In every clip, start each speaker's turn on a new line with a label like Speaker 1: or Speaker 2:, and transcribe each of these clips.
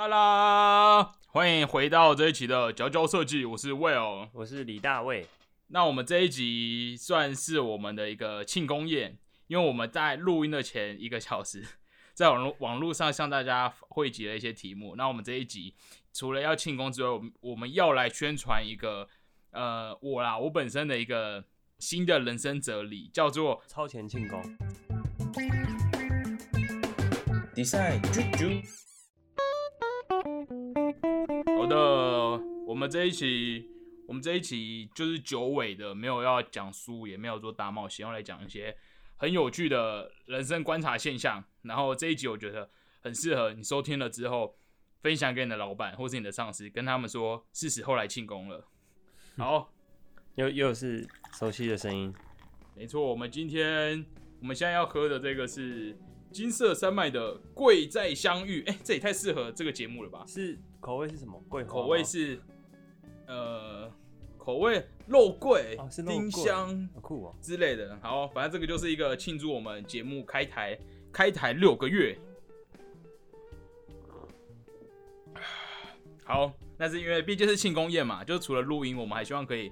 Speaker 1: 哒啦！欢迎回到这一期的佼佼设计，我是 Will。
Speaker 2: 我是李大卫。
Speaker 1: 那我们这一集算是我们的一个庆功宴，因为我们在录音的前一个小时，在网络网络上向大家汇集了一些题目。那我们这一集除了要庆功之外，我们我们要来宣传一个呃我啦，我本身的一个新的人生哲理，叫做
Speaker 2: 超前庆功。
Speaker 3: Design 啾啾，
Speaker 1: 好的，我们这一期，我们这一期就是九尾的，没有要讲书，也没有做大冒险，要来讲一些很有趣的人生观察现象。然后这一集我觉得很适合你收听了之后，分享给你的老板或是你的上司，跟他们说是时候来庆功了。好，
Speaker 2: 又又是熟悉的声音，
Speaker 1: 没错，我们今天我们现在要喝的这个是金色山脉的贵在相遇，哎、这也太适合这个节目了吧？
Speaker 2: 是口味是什么？桂
Speaker 1: 口味是呃，口味肉桂、
Speaker 2: 哦是肉桂
Speaker 1: 丁香
Speaker 2: 好酷哦。
Speaker 1: 之类的。好，反正这个就是一个庆祝我们节目开台开台六个月。好，那是因为毕竟是庆功宴嘛，就除了录音，我们还希望可以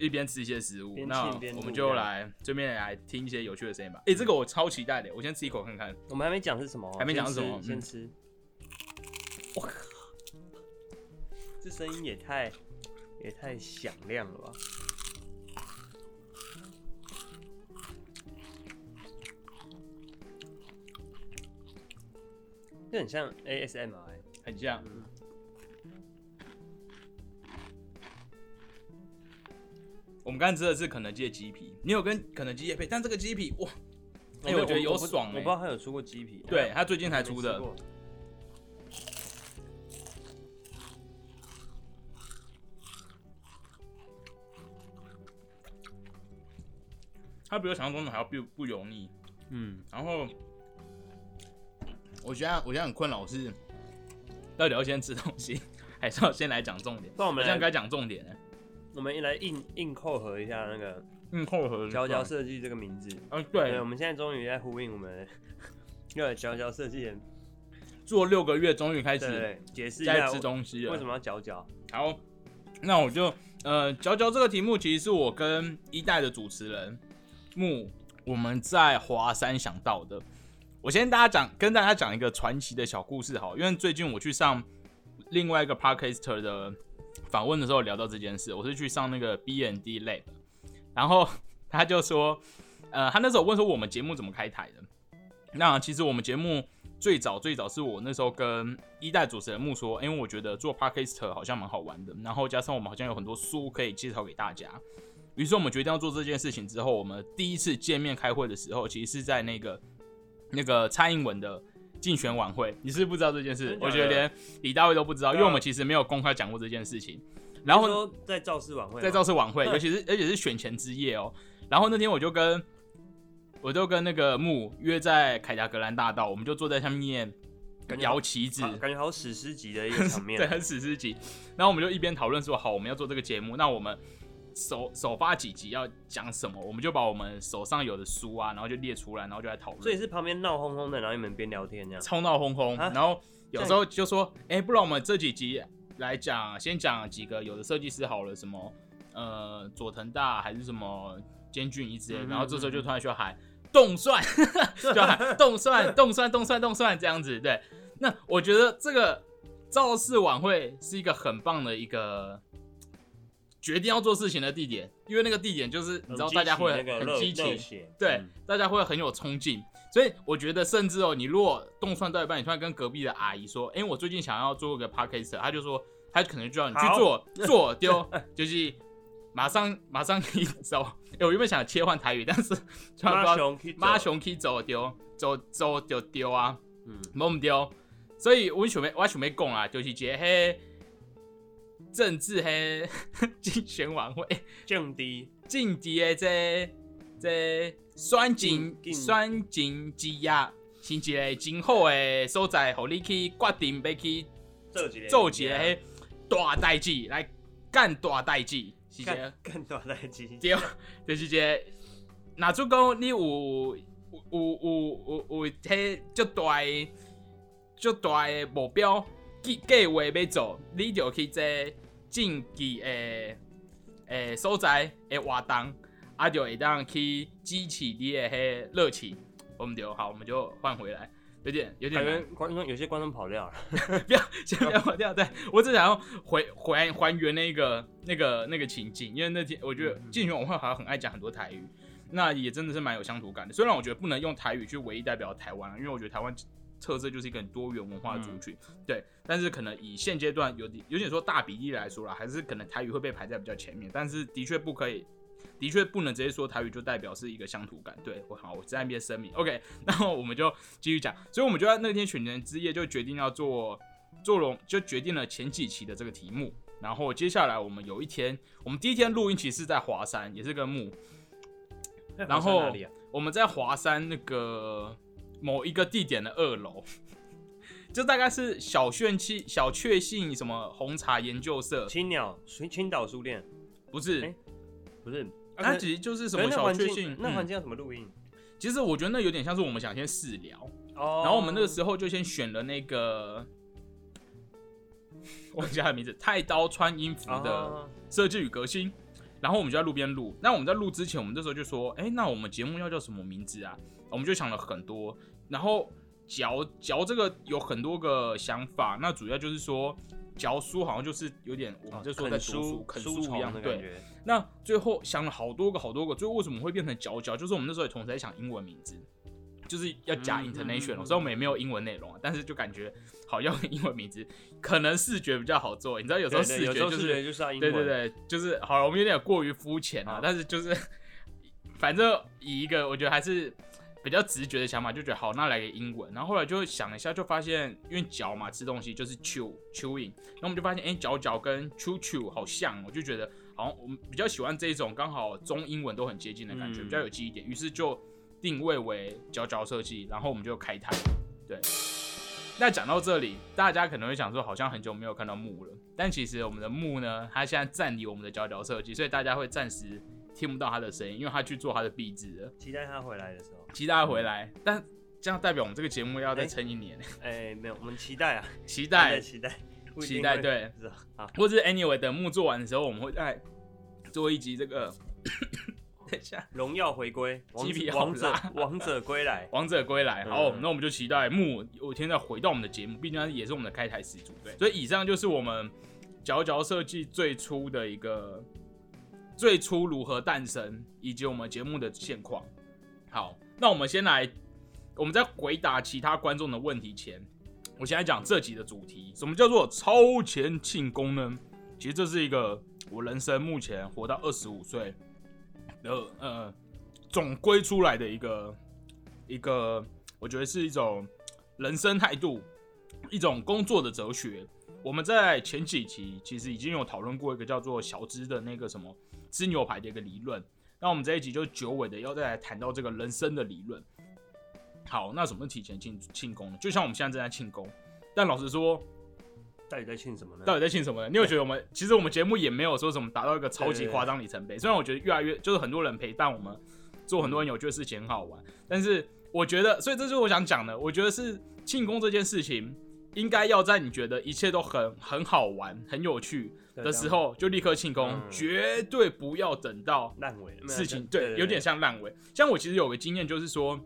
Speaker 1: 一边吃一些食物。
Speaker 2: 边
Speaker 1: 那我们就来这边来听一些有趣的声音吧。哎、这个我超期待的，我先吃一口看看。
Speaker 2: 我们还没讲是什么哦，
Speaker 1: 还没讲是什么
Speaker 2: 先吃。我靠，这声音也太也太响亮了吧！这很像 ASMR，欸
Speaker 1: 很像。我们刚才吃的是肯德基的鸡皮，你有跟肯德基也配，但这个鸡皮哇，哎、我觉得有爽哎、
Speaker 2: 我不知道他有出过鸡皮，
Speaker 1: 对他最近才出的
Speaker 2: 吃，过
Speaker 1: 它比我想象中的还要不不油腻。
Speaker 2: 嗯，
Speaker 1: 然后，我觉得我现在很困扰是，到底要先吃东西，还是要先来讲重点？
Speaker 2: 那我们
Speaker 1: 现在该讲重点了。
Speaker 2: 我们来硬硬扣合一下那个
Speaker 1: 硬，扣合“
Speaker 2: 佼佼设计”这个名字。
Speaker 1: 嗯，
Speaker 2: 对，
Speaker 1: 对
Speaker 2: 我，们现在终于在呼应我们要佼佼设计人，
Speaker 1: 做六个月，终于开始
Speaker 2: 解释一
Speaker 1: 在
Speaker 2: 下
Speaker 1: 吃东西了。
Speaker 2: 为什么要佼佼。
Speaker 1: 好，那我就呃，佼佼这个题目其实是我跟一代的主持人木我们在华山想到的。我先大家讲，跟大家讲一个传奇的小故事好，因为最近我去上另外一个 podcaster 的访问的时候聊到这件事，我是去上那个 B N D Lab，然后 他就说，呃，他那时候问说我们节目怎么开台的。那其实我们节目最早最早是我那时候跟一代主持人木说，因为我觉得做 podcast 好像蛮好玩的，然后加上我们好像有很多书可以介绍给大家，于是我们决定要做这件事情之后，我们第一次见面开会的时候，其实是在那个那个蔡英文的竞选晚会，你是不是不知道这件事？我觉得连李大卫都不知道，因为我们其实没有公开讲过这件事情。然后
Speaker 2: 在造势晚会，
Speaker 1: 在造势晚会，
Speaker 2: 嗯
Speaker 1: 尤其是而且是选前之夜哦。然后那天我就跟我就跟那个木约在凯达格兰大道，我们就坐在下面摇旗子，
Speaker 2: 好感觉好史诗级的一个场面
Speaker 1: 对，。很史诗级。然后我们就一边讨论说，好，我们要做这个节目，那我们首首发几集要讲什么？我们就把我们手上有的书啊，然后就列出来，然后就来讨论。
Speaker 2: 所以是旁边闹哄哄的，然后你们边聊天这样。
Speaker 1: 吵闹哄哄，
Speaker 2: 啊
Speaker 1: 然后有时候就说，哎、不然我们这几集来讲，先讲几个有的设计师好了，什么呃佐藤大还是什么监俊一之类的，
Speaker 2: 嗯
Speaker 1: 然后这时候就突然就喊动算，就喊动算动算动算动算这样子，对。那我觉得这个造势晚会是一个很棒的一个。决定要做事情的地点，因为那个地点就是你知道大家会
Speaker 2: 很激
Speaker 1: 情，对，
Speaker 2: 嗯
Speaker 1: 大家会很有冲劲，所以我觉得甚至哦，你如果动算到一半，你突然跟隔壁的阿姨说，哎、我最近想要做个 podcast，她就说，她可能就要你去做 做丢，就是马上马上可以走。哎、我原本想切换台语，但是突然不
Speaker 2: 妈熊
Speaker 1: 可以走丢，走走就丢啊，
Speaker 2: 嗯，
Speaker 1: 无唔丢。所以我想要我想要讲啊，就是一个迄政治迄竞选晚会。
Speaker 2: 政治
Speaker 1: 政治的这这选情选情之夜，是一个真好的所在，互你去决定要去
Speaker 2: 做一个
Speaker 1: 做一个迄大代志来干大代志，是一个
Speaker 2: 干干大代志，
Speaker 1: 对，就是一个。若做讲你有有有有有有迄足大的足大的目标，计计划要做，你就去这竞技诶诶所在诶活动，啊就会当去激起你的迄热情。我们就好，我们就换回来，有点有点
Speaker 2: 感觉观众有些观众跑掉了。
Speaker 1: 不要先不要跑掉，对我只想要回还还原那个那个那个情境，因为那天我觉得竞选晚会好像很爱讲很多台语，那也真的是蛮有乡土感的。虽然我觉得不能用台语去唯一代表台湾，因为我觉得台湾特色就是一个很多元文化的族群，对。但是可能以现阶段有点有点说大比例来说啦，还是可能台语会被排在比较前面，但是的确不可以。的确不能直接说台语就代表是一个乡土感，对我好，我在那边声明，OK，然后我们就继续讲，所以我们就在那天选人之夜就决定要做做龙，就决定了前几期的这个题目，然后接下来我们有一天，我们第一天录音其实是在华山，也是跟木，然后？我们在华山那个某一个地点的二楼，就大概是小炫气小确幸什么红茶研究社，
Speaker 2: 青鸟青青岛书店。
Speaker 1: 不是，
Speaker 2: 哎不是，
Speaker 1: 它其实就是什么小确幸，
Speaker 2: 那
Speaker 1: 嗯。
Speaker 2: 环境要怎么录音？
Speaker 1: 其实我觉得那有点像是我们想先试聊，
Speaker 2: 哦。
Speaker 1: 然后我们那个时候就先选了那个，忘记他的名字，太刀穿音符的
Speaker 2: 哦。
Speaker 1: 设计与革新。然后我们就在路边录。那我们在录之前，我们那时候就说，哎，那我们节目要叫什么名字啊？我们就想了很多。然后嚼嚼这个有很多个想法，那主要就是说嚼书好像就是有点我们就说在读书啃
Speaker 2: 书
Speaker 1: 书一样，对。
Speaker 2: 的感觉。
Speaker 1: 那最后想了好多个好多个，最后为什么会变成嚼嚼？就是我们那时候也同时在想英文名字，就是要加
Speaker 2: 嗯
Speaker 1: international，、
Speaker 2: 嗯嗯
Speaker 1: 所以我们也没有英文内容啊，但是就感觉好用英文名字，可能视觉比较好做。你知道有时候视觉就是
Speaker 2: 有时候视觉就是。
Speaker 1: 对对对，就是好了，我们有点过于肤浅啊，但是就是反正以一个我觉得还是比较直觉的想法，就觉得好，那来个英文。然后后来就想了一下，就发现因为嚼嘛，吃东西就是 chew chewing，然后我们就发现哎，嚼嚼跟 chew chew 好像，我就觉得好像我们比较喜欢这一种刚好中英文都很接近的感觉，
Speaker 2: 嗯
Speaker 1: 比较有记忆点，于是就定位为嚼嚼设计，然后我们就开台，对。那讲到这里，大家可能会想说，好像很久没有看到木了，但其实我们的木呢，它现在暂离我们的佼佼设计，所以大家会暂时听不到他的声音，因为他去做他的壁纸了，
Speaker 2: 期待他回来的时候。
Speaker 1: 期待他回来。但这样代表我们这个节目要再
Speaker 2: 哎
Speaker 1: 撑一年，
Speaker 2: 哎，没有，我们期待啊，
Speaker 1: 期
Speaker 2: 期待
Speaker 1: 待，
Speaker 2: 期待，
Speaker 1: 期待，对，
Speaker 2: 是啊，
Speaker 1: 或者 anyway 等木做完的时候，我们会再做一集这个，等一下。
Speaker 2: 荣耀回归，王者王者王者归来。
Speaker 1: 王者归来，好，
Speaker 2: 嗯
Speaker 1: 那我们就期待木有一天再回到我们的节目，毕竟他也是我们的开台始祖，对。所以以上就是我们角角设计最初的一个最初如何诞生，以及我们节目的现况。好，那我们先来，我们在回答其他观众的问题前，我先来讲这集的主题，什么叫做超前庆功呢？其实这是一个我人生目前活到二十五岁的呃总归出来的一个一个，我觉得是一种人生态度，一种工作的哲学。我们在前几期其实已经有讨论过一个叫做小资的那个什么吃牛排的一个理论。那我们这一集就九尾的要再来谈到这个人生的理论。好，那什么提前庆庆功呢？就像我们现在正在庆功，但老实说，
Speaker 2: 到底在庆什么呢？
Speaker 1: 到底在庆什么呢？你有觉得我们其实我们节目也没有说什么达到一个超级夸张里程碑？虽然我觉得越来越就是很多人陪伴我们做很多很有趣的事情很好玩，但是我觉得，所以这就是我想讲的。我觉得是庆功这件事情，应该要在你觉得一切都很很好玩、很有趣的时候就立刻庆功，
Speaker 2: 嗯
Speaker 1: 绝对不要等到
Speaker 2: 烂尾了
Speaker 1: 事情，
Speaker 2: 对
Speaker 1: 对，有点像烂尾。像我其实有个经验，就是说，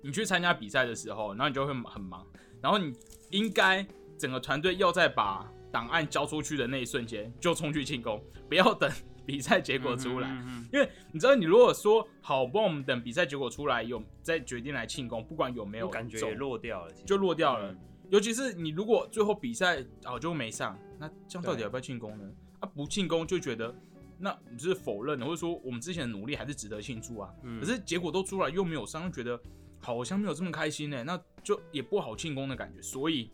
Speaker 1: 你去参加比赛的时候，然后你就会很忙，然后你应该整个团队要在把档案交出去的那一瞬间就冲去庆功，不要等比赛结果出来。
Speaker 2: 嗯嗯嗯
Speaker 1: 因为你知道，你如果说好，不我们等比赛结果出来，有再决定来庆功，不管有没有
Speaker 2: 感觉也落掉了，
Speaker 1: 就落掉了。
Speaker 2: 嗯
Speaker 1: 尤其是你如果最后比赛哦就没上，那这样到底要不要庆功呢？啊，不庆功就觉得那你是否认了，或者说我们之前的努力还是值得庆祝啊？
Speaker 2: 嗯
Speaker 1: 可是结果都出来又没有上，就觉得好像没有这么开心呢，那就也不好庆功的感觉。所以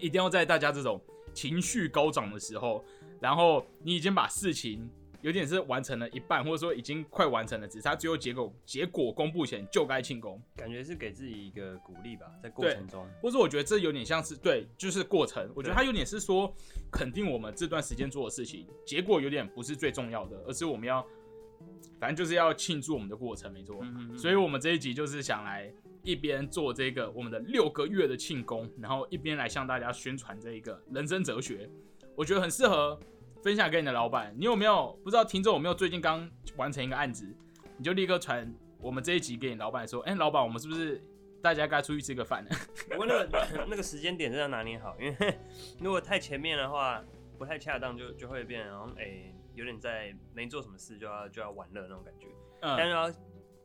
Speaker 1: 一定要在大家这种情绪高涨的时候，然后你已经把事情有点是完成了一半，或者说已经快完成了，只是他最后结果结果公布前就该庆功。
Speaker 2: 感觉是给自己一个鼓励吧，在过程中，
Speaker 1: 或者我觉得这有点像是对，就是过程。我觉得
Speaker 2: 对
Speaker 1: 它有点是说肯定我们这段时间做的事情，结果有点不是最重要的，而是我们要反正就是要庆祝我们的过程，没错。
Speaker 2: 嗯
Speaker 1: 所以我们这一集就是想来一边做这个我们的六个月的庆功，然后一边来向大家宣传这一个人生哲学，我觉得很适合分享给你的老板。你有没有不知道听众有没有最近刚完成一个案子，你就立刻传我们这一集给你老板说，哎、老板，我们是不是大家该出去吃个饭了？
Speaker 2: 不过那个那个时间点真的要拿捏好，因为如果太前面的话，不太恰当就，就会变成好像哎、有点在没做什么事就要就要玩乐那种感觉。但
Speaker 1: 嗯，
Speaker 2: 是要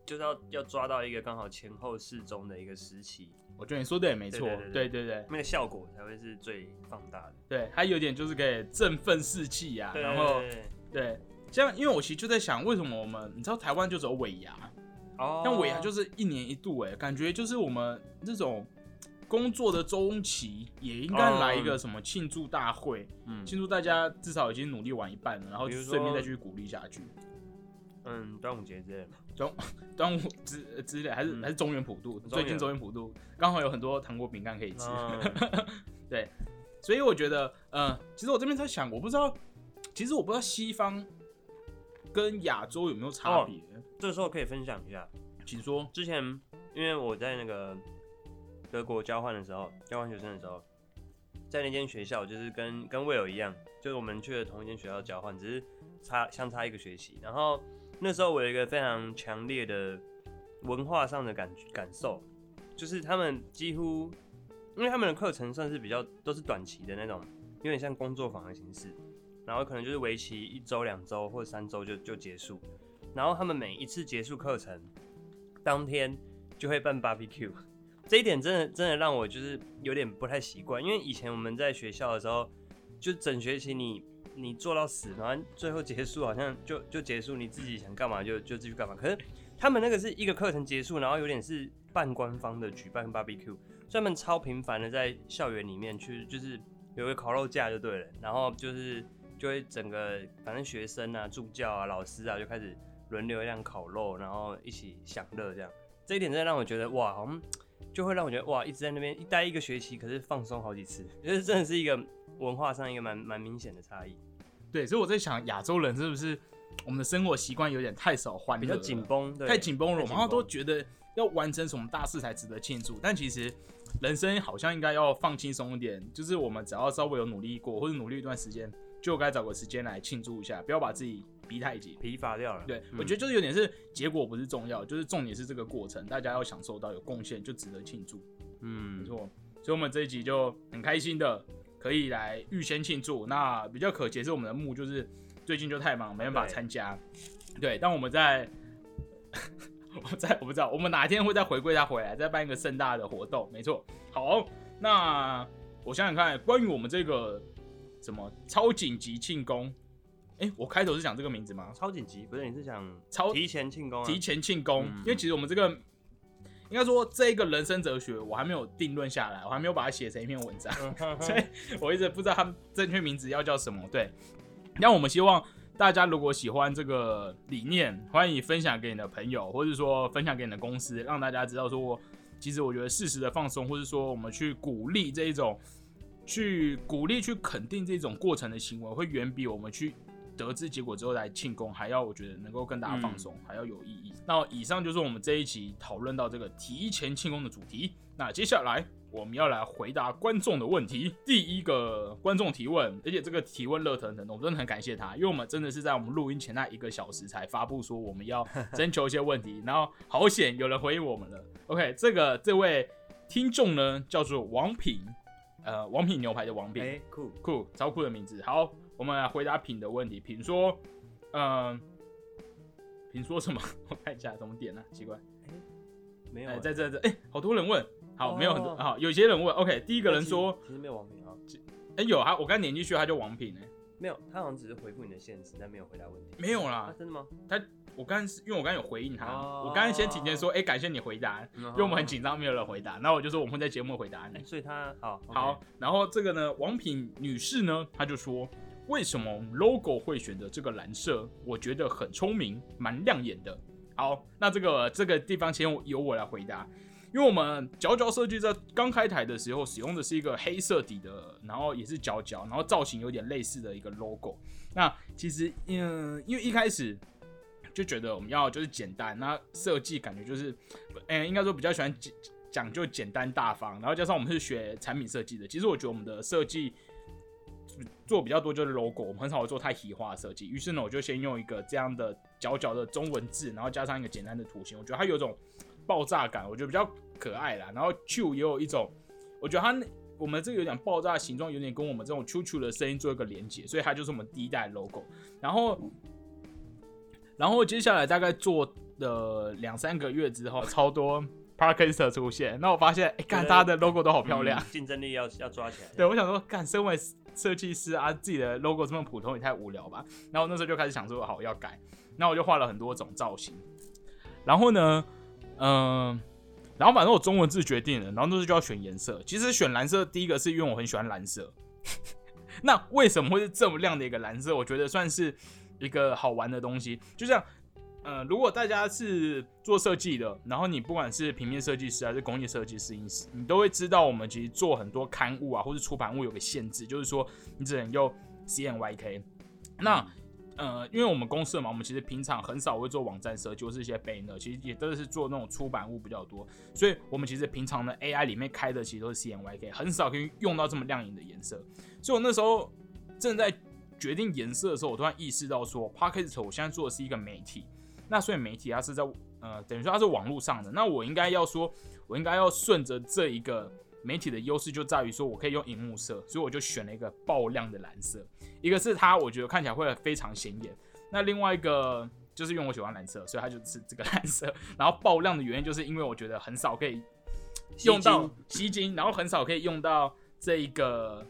Speaker 2: 就是要要抓到一个刚好前后适中的一个时期，
Speaker 1: 我觉得你说的也没错，
Speaker 2: 对对对那个效果才会是最放大的。
Speaker 1: 对，它有点就是可以振奋士气啊，
Speaker 2: 对
Speaker 1: 然后
Speaker 2: 对对对
Speaker 1: 对，像因为我其实就在想，为什么我们你知道台湾就只有尾牙，
Speaker 2: 哦，
Speaker 1: 但尾牙就是一年一度，哎，感觉就是我们这种工作的中期也应该来一个什么庆祝大会，
Speaker 2: 嗯。
Speaker 1: 庆祝大家至少已经努力完一半了，然后
Speaker 2: 比如说
Speaker 1: 顺便再去鼓励下去。
Speaker 2: 嗯端午节之类的。嘛，
Speaker 1: 端午之之类，还是、
Speaker 2: 嗯。
Speaker 1: 还是中原普渡，最近中原普渡刚好有很多糖果饼干可以吃，
Speaker 2: 嗯
Speaker 1: 对，所以我觉得，嗯，其实我这边在想，我不知道，其实我不知道西方跟亚洲有没有差别，
Speaker 2: 这时候可以分享一下，
Speaker 1: 请说。
Speaker 2: 之前因为我在那个德国交换的时候，交换学生的时候，在那间学校就是跟跟威尔一样，就是我们去了同一间学校交换，只是差相差一个学期。然后那时候我有一个非常强烈的文化上的感感受，就是他们几乎，因为他们的课程算是比较都是短期的那种，有点像工作坊的形式，然后可能就是为期一周、两周或者三周就就结束。然后他们每一次结束课程，当天就会办 barbecue，这一点真的真的让我就是有点不太习惯，因为以前我们在学校的时候，就整学期你你做到死，然后最后结束好像就就结束，你自己想干嘛就就继续干嘛。可是他们那个是一个课程结束，然后有点是半官方的举办 barbecue，所以他们超频繁的在校园里面去，就是有个烤肉架就对了，然后就是就会整个反正学生啊、助教啊、老师啊就开始轮流这样烤肉，然后一起享乐这样。这一点真的让我觉得哇，好像就会让我觉得哇，一直在那边一待一个学期，可是放松好几次，觉得真的是一个文化上一个蛮蛮明显的差异，
Speaker 1: 对，所以我在想，亚洲人是不是我们的生活习惯有点太少欢乐，
Speaker 2: 比较紧绷，对
Speaker 1: 太紧绷了，然后都
Speaker 2: 绷
Speaker 1: 觉得要完成什么大事才值得庆祝，但其实人生好像应该要放轻松一点，就是我们只要稍微有努力过，或者努力一段时间，就该找个时间来庆祝一下，不要把自己逼太紧。
Speaker 2: 疲乏掉了。
Speaker 1: 对，
Speaker 2: 嗯
Speaker 1: 我觉得就是有点是结果不是重要，就是重点是这个过程，大家要享受到有贡献就值得庆祝，
Speaker 2: 嗯
Speaker 1: 没，错。所以我们这一集就很开心的可以来预先庆祝。那比较可惜是我们的幕就是最近就太忙，没办法参加。对，但我们在 我在我不知道，我们哪天会再回归他回来，再办一个盛大的活动。没错，好，那我想想看，关于我们这个什么超紧急庆功，哎、我开头是讲这个名字吗？
Speaker 2: 超紧急，不是你是想
Speaker 1: 超
Speaker 2: 提前庆功啊？
Speaker 1: 提前庆功，
Speaker 2: 嗯
Speaker 1: 因为其实我们这个应该说这一个人生哲学，我还没有定论下来，我还没有把它写成一篇文章，
Speaker 2: 嗯
Speaker 1: 所以我一直不知道它正确名字要叫什么。对，那我们希望大家如果喜欢这个理念，欢迎分享给你的朋友，或者说分享给你的公司，让大家知道说，其实我觉得适时的放松，或者说我们去鼓励这一种。去鼓励、去肯定这种过程的行为，会远比我们去得知结果之后来庆功还要，我觉得能够跟大家放松，还要有意义。那以上就是我们这一期讨论到这个提前庆功的主题。那接下来我们要来回答观众的问题。第一个观众提问，而且这个提问热腾腾的，我真的很感谢他，因为我们真的是在我们录音前那一个小时才发布说我们要征求一些问题，然后好险有人回应我们了。OK，这个这位听众呢叫做王品，呃，王品牛排的王品。
Speaker 2: 哎，酷，
Speaker 1: 酷，超酷的名字。好，我们来回答品的问题。品说，嗯、品说什么？我看一下怎么点呢、奇怪，哎、
Speaker 2: 没有欸，
Speaker 1: 在这这，哎、好多人问。好，没有很多，
Speaker 2: 哦
Speaker 1: 好，有些人问。OK，第一
Speaker 2: 一
Speaker 1: 个人说，
Speaker 2: 其实没有王品啊，
Speaker 1: 哎、有啊，我刚点进去，他就王品哎、
Speaker 2: 没有，他好像只是回复你的限制，但没有回答问题。啊，
Speaker 1: 没有啦，
Speaker 2: 真的吗？
Speaker 1: 他我刚因为我刚刚有回应他，
Speaker 2: 哦
Speaker 1: 我刚刚先提前说，哎、感谢你回答，
Speaker 2: 因
Speaker 1: 因为我们很紧张，没有人回答，那我就说我们会在节目回答你。
Speaker 2: 所以他好
Speaker 1: 好，，然后这个呢，王品女士呢，她就说，为什么 logo 会选择这个蓝色？我觉得很聪明，蛮亮眼的。好，那这个这个地方先由我来回答，因为我们角角设计在刚开台的时候使用的是一个黑色底的，然后也是角角，然后造型有点类似的一个 logo。那其实，嗯，因为一开始就觉得我们要就是简单，那设计感觉就是，嗯、应该说比较喜欢讲讲究简单大方，然后加上我们是学产品设计的，其实我觉得我们的设计做比较多就是 logo，我们很少会做太体化的设计。于是呢，我就先用一个这样的角角的中文字，然后加上一个简单的图形，我觉得它有一种爆炸感，我觉得比较可爱啦。然后 Q 也有一种，我觉得它我们这个有点爆炸的形状，有点跟我们这种 Q Q 的声音做一个连接，所以它就是我们第一代 logo。然后，然后接下来大概做了两三个月之后，超多 Parker 出现，那我发现，哎、看大家的 logo 都好漂亮。
Speaker 2: 竞争力要要抓起来。
Speaker 1: 对，我想说，干，身为 设计师啊，自己的 logo 这么普通也太无聊吧。然后那时候就开始想说，好要改，那我就画了很多种造型。然后呢，嗯、然后反正我中文字决定了，然后那时候就要选颜色。其实选蓝色，第一个是因为我很喜欢蓝色。那为什么会是这么亮的一个蓝色？我觉得算是一个好玩的东西。就像，呃，如果大家是做设计的，然后你不管是平面设计师还是工业设计师，你你都会知道，我们其实做很多刊物啊或是出版物有个限制，就是说你只能用 CMYK。那呃，因为我们公司嘛，我们其实平常很少会做网站设计或是一些 banner，其实也都是做那种出版物比较多，所以我们其实平常的 AI 里面开的其实都是 CMYK，很少可以用到这么亮眼的颜色。所以我那时候正在决定颜色的时候，我突然意识到说 p o c k e t 我现在做的是一个媒体，那所以媒体它是在呃，等于说它是网络上的，那我应该要说，我应该要顺着这一个媒体的优势，就在于说我可以用荧幕色，所以我就选了一个爆亮的蓝色。一个是它，我觉得看起来会非常显眼。那另外一个就是因为我喜欢蓝色，所以它就是 这个蓝色。然后爆亮的原因就是因为我觉得很少可以用到吸睛，然后很少可以用到这一个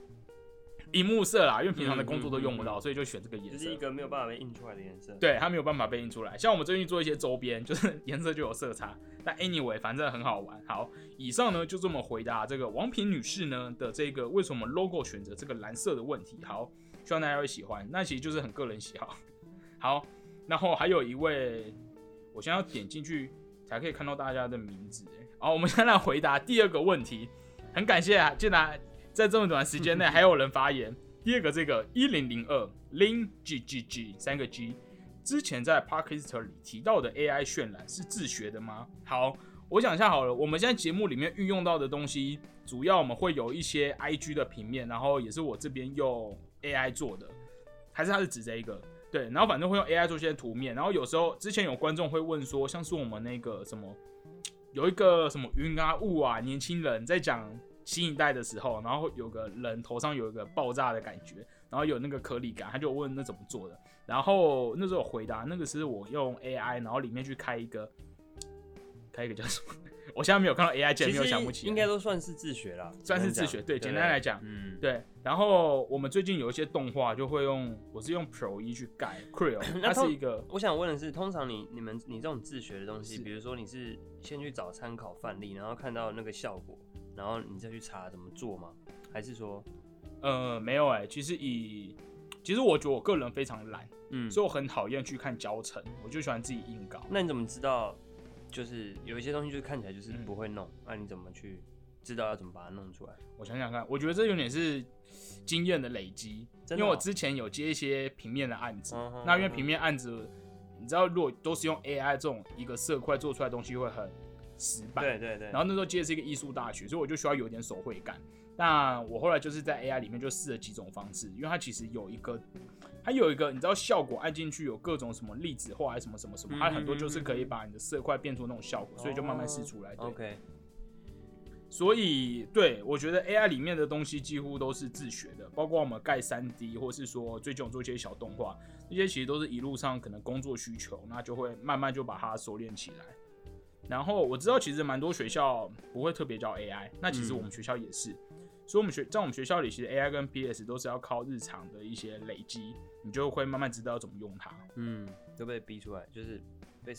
Speaker 1: 荧幕色啦，因为平常的工作都用不到，所以就选这个颜色。
Speaker 2: 就是一个没有办法被印出来的颜色。
Speaker 1: 对，它没有办法被印出来。像我们最近做一些周边，就是颜色就有色差。但 anyway，反正很好玩。好，以上呢就这么回答这个王平女士呢的这个为什么 logo 选择这个蓝色的问题。好，希望大家会喜欢。那其实就是很个人喜好。好，然后还有一位，我现在要点进去才可以看到大家的名字。好，我们先来回答第二个问题。很感谢啊，竟然在这么短时间内还有人发言。第二个这个一零零二零 G G G 三个 G，之前在 Parkist 里提到的 AI 渲染是自学的吗？好，我想一下好了，我们现在节目里面运用到的东西，主要我们会有一些 IG 的平面，然后也是我这边用 AI 做的，还是它是指这一个？对，然后反正会用 AI 做一些图面，然后有时候之前有观众会问说，像是我们那个什么，有一个什么云啊雾啊，年轻人在讲新一代的时候，然后有个人头上有一个爆炸的感觉，然后有那个颗粒感，他就问那怎么做的，然后那时候我回答那个是我用 AI，然后里面去开一个开一个叫什么，我现在没有看到 AI 键，
Speaker 2: 其
Speaker 1: 没有想不起
Speaker 2: 应该都算是自学啦，
Speaker 1: 算是自学，对，简单来讲，
Speaker 2: 嗯，
Speaker 1: 对，然后我们最近有一些动画就会用，我是用 Pro 一去改 Creo，它
Speaker 2: 那
Speaker 1: 是一个
Speaker 2: 我想问的是，通常你你们你这种自学的东西，比如说你是先去找参考范例，然后看到那个效果，然后你再去查怎么做吗？还是说，
Speaker 1: 呃没有哎、其实以其实我觉得我个人非常懒，
Speaker 2: 嗯，
Speaker 1: 所以我很讨厌去看教程，我就喜欢自己硬搞。
Speaker 2: 那你怎么知道？就是有一些东西就是看起来就是
Speaker 1: 嗯
Speaker 2: 不会弄，那、你怎么去知道要怎么把它弄出来？
Speaker 1: 我想想看，我觉得这有点是经验的累积，
Speaker 2: 哦
Speaker 1: 因为我之前有接一些平面的案子，那因为平面案子，你知道如果都是用 AI 这种一个色块做出来的东西会很死板，
Speaker 2: 对对对，
Speaker 1: 然后那时候接的是一个艺术大学，所以我就需要有点手绘感。那我后来就是在 AI 里面就试了几种方式，因为它其实有一个，它有一个你知道效果按进去有各种什么粒子化还是什么什么什么，它很多就是可以把你的色块变出那种效果，所以就慢慢试出来。对
Speaker 2: ，OK，
Speaker 1: 所以对我觉得 AI 里面的东西几乎都是自学的，包括我们盖三 D，或是说最近我做一些小动画，那些其实都是一路上可能工作需求，那就会慢慢就把它熟练起来。然后我知道其实蛮多学校不会特别教 AI，那其实我们学校也是，所以我们学在我们学校里，其实 AI 跟 PS 都是要靠日常的一些累积，你就会慢慢知道怎么用它。
Speaker 2: 嗯，都被逼出来，就是被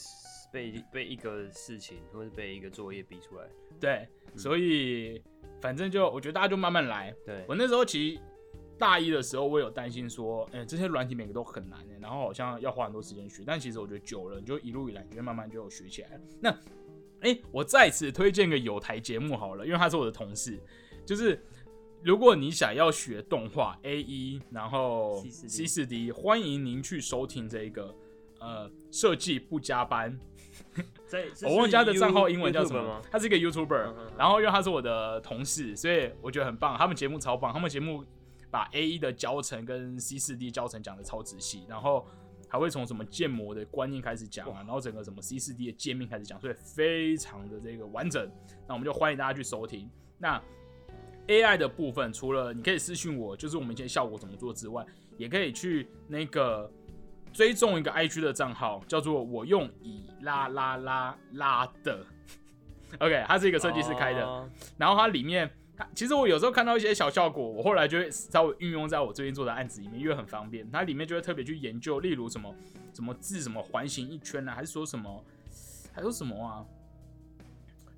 Speaker 2: 被被一个事情或是被一个作业逼出来。
Speaker 1: 对，所以反正就我觉得大家就慢慢来，
Speaker 2: 对，
Speaker 1: 我那时候其实大一的时候，我有担心说，哎、这些软体每个都很难、欸，然后好像要花很多时间学。但其实我觉得久了，你就一路以来，你就会慢慢就有学起来了。那，哎、我再次推荐个有台节目好了，因为他是我的同事，就是如果你想要学动画 A 一，然后
Speaker 2: C4D
Speaker 1: C 四 D，欢迎您去收听这个呃设计不加班，我忘记他的
Speaker 2: 是
Speaker 1: 账号英文叫什么？，他是一个 YouTuber，、然后因为他是我的同事，所以我觉得很棒。他们节目超棒，他们节目把 A 一的教程跟 C 四 D 教程讲的超仔细，然后还会从什么建模的观念开始讲啊，然后整个什么 C 四 D 的界面开始讲，所以非常的这个完整。那我们就欢迎大家去收听。那 AI 的部分，除了你可以私信我，就是我们一些效果怎么做之外，也可以去那个追踪一个 IG 的账号，叫做我用以啦啦啦啦的。OK，它是一个设计师开的，
Speaker 2: 哦
Speaker 1: 然后它里面，它其实我有时候看到一些小效果，我后来就会稍微运用在我最近做的案子里面，因为很方便。它里面就会特别去研究，例如什么什么字什么环形一圈啊，还是说什么，还有什么啊？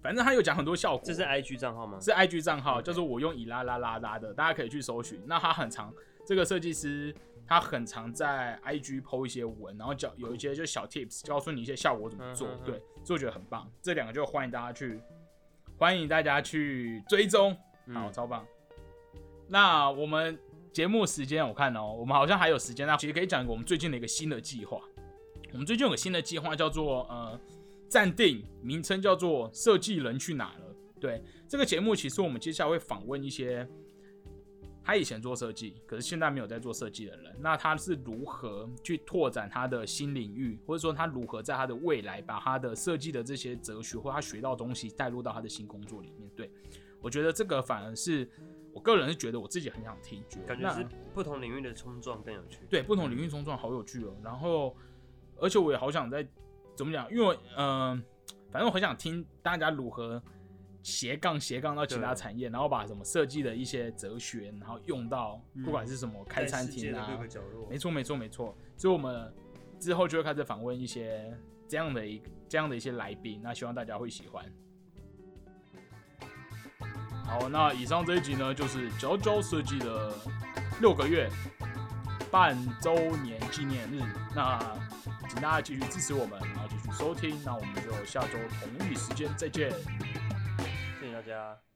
Speaker 1: 反正他有讲很多效果。
Speaker 2: 这是 IG 账号吗？
Speaker 1: 是 IG 账号叫做我用以拉拉拉拉的，大家可以去搜寻。那他很常，这个设计师他很常在 IG PO 一些文，然后教有一些就是小 tips，告诉你一些效果怎么做。
Speaker 2: 嗯嗯嗯
Speaker 1: 对，所以我觉得很棒。这两个就欢迎大家去，欢迎大家去追踪，好，超棒。那我们节目时间我看哦，我们好像还有时间，那其实可以讲一个我们最近的一个新的计划。我们最近有个新的计划叫做呃暂定，名称叫做设计人去哪了。对，这个节目其实我们接下来会访问一些他以前做设计，可是现在没有在做设计的人。那他是如何去拓展他的新领域，或者说他如何在他的未来把他的设计的这些哲学或他学到东西带入到他的新工作里面？对我觉得这个反而是我个人是觉得我自己很想听，
Speaker 2: 感觉是不同领域的冲撞更有趣。
Speaker 1: 对不同领域冲撞好有趣哦。然后，而且我也好想在怎么讲，因为嗯、呃反正我很想听大家如何斜杠斜杠到其他产业，然后把什么设计的一些哲学，然后用到不管是什么开餐厅啊，
Speaker 2: 角落
Speaker 1: 没错没错没错。所以我们之后就会开始访问一些这样的一这样的一些来宾，那希望大家会喜欢。好，那以上这一集呢，就是九九设计的六个月半周年纪念日。那请大家继续支持我们，然后继续收听。那我们就下周同一时间再见。
Speaker 2: 谢谢大家。